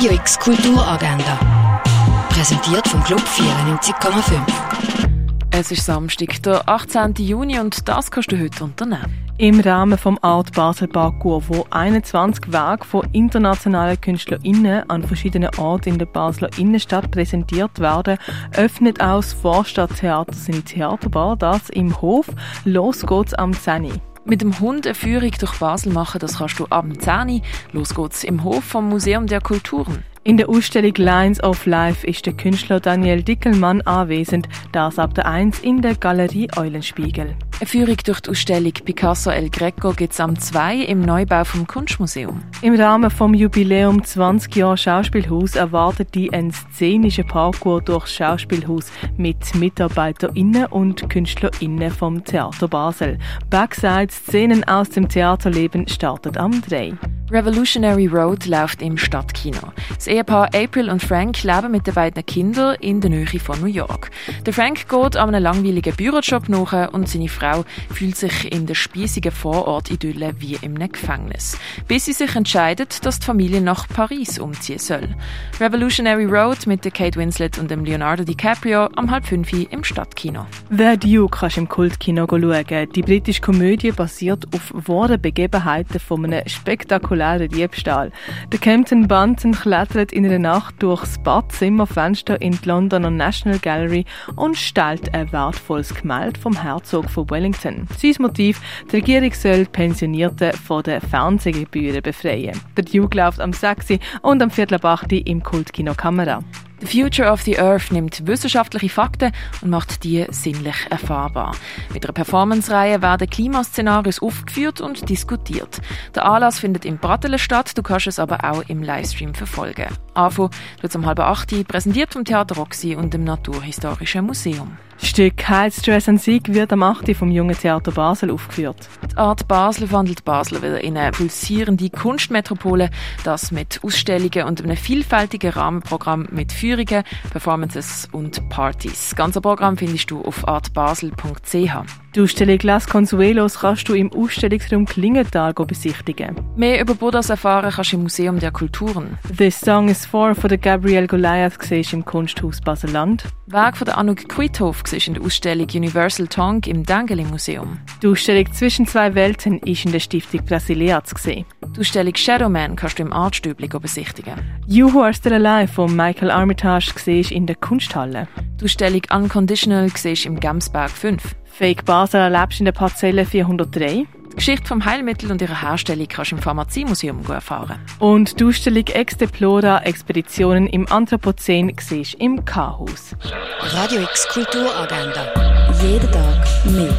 Radio X Kulturagenda. Präsentiert vom Club 94,5. Es ist Samstag, der 18. Juni und das kannst du heute unternehmen. Im Rahmen vom Art Basel Parkour, wo 21 Werke von internationalen KünstlerInnen an verschiedenen Orten in der Basler Innenstadt präsentiert werden, öffnet auch das Vorstadttheater seine Theaterbar, das im Hof. Los geht's am 10. Mit dem Hund eine Führung durch Basel machen, das kannst du ab 10 Los geht's im Hof vom Museum der Kulturen. In der Ausstellung Lines of Life ist der Künstler Daniel Dickelmann anwesend, das ab der 1 in der Galerie Eulenspiegel. Eine Führung durch die Ausstellung Picasso El Greco gibt es am 2 im Neubau vom Kunstmuseum. Im Rahmen vom Jubiläum 20 Jahre Schauspielhaus erwartet die ein szenischer Parkour durchs Schauspielhaus mit MitarbeiterInnen und KünstlerInnen vom Theater Basel. Backside-Szenen aus dem Theaterleben startet am 3. Revolutionary Road läuft im Stadtkino. Das Ehepaar April und Frank leben mit den beiden Kindern in der Nähe von New York. Der Frank geht an einem langweiligen Bürojob nach und seine Frau fühlt sich in der spießigen Vorort-Idylle wie einem Gefängnis. Bis sie sich entscheidet, dass die Familie nach Paris umziehen soll. Revolutionary Road mit der Kate Winslet und dem Leonardo DiCaprio am halb fünf im Stadtkino. The Duke kannst du im Kultkino schauen. Die britische Komödie basiert auf wahren Begebenheiten von einem spektakulären spektakulären Diebstahl. Der Campton Bunton klettert in einer Nacht durchs Badzimmerfenster in die Londoner National Gallery und stellt ein wertvolles Gemälde vom Herzog von Wellington. Sein Motiv, die Regierung soll Pensionierte von den Fernsehgebühren befreien. Der Duke läuft am 6. und am Viertel im Kultkino Kamera. The Future of the Earth nimmt wissenschaftliche Fakten und macht die sinnlich erfahrbar. Mit einer Performance-Reihe werden Klimaszenarien aufgeführt und diskutiert. Der Anlass findet im Brattelen statt, du kannst es aber auch im Livestream verfolgen. AFO wird um halb acht präsentiert vom Theater Roxy und dem Naturhistorischen Museum. Stück Stress and Sieg wird am 8. vom Jungen Theater Basel aufgeführt. Die Art Basel verwandelt Basel wieder in eine pulsierende Kunstmetropole, das mit Ausstellungen und einem vielfältigen Rahmenprogramm mit Führungen, Performances und Partys. Das ganze Programm findest du auf artbasel.ch. Die Ausstellung Las Consuelos kannst du im Ausstellungsraum Klingenthal besichtigen. Mehr über Buddhas erfahren kannst du im Museum der Kulturen. «This Song is For» von der Gabrielle Goliath siehst im Kunsthaus Basel-Land. Werk von der Anouk Kuithof siehst in der Ausstellung Universal Tongue im Dengeli Museum. Die Ausstellung «Zwischen zwei Welten» ist in der Stiftung Brasilia zu sehen. Die Ausstellung «Shadowman» kannst du im Artstübli besichtigen. «You Who Are Still Alive» von Michael Armitage siehst in der Kunsthalle. Die Ausstellung «Unconditional» siehst im Gamsberg 5. Fake Basel erlebst in der Parzelle 403. Die Geschichte vom Heilmittel und ihrer Herstellung kannst du im Pharmaziemuseum erfahren. Und die Ausstellung Ex Deplora Expeditionen im Anthropozän siehst im K-Haus. Radio X Kulturagenda. Jeden Tag mehr.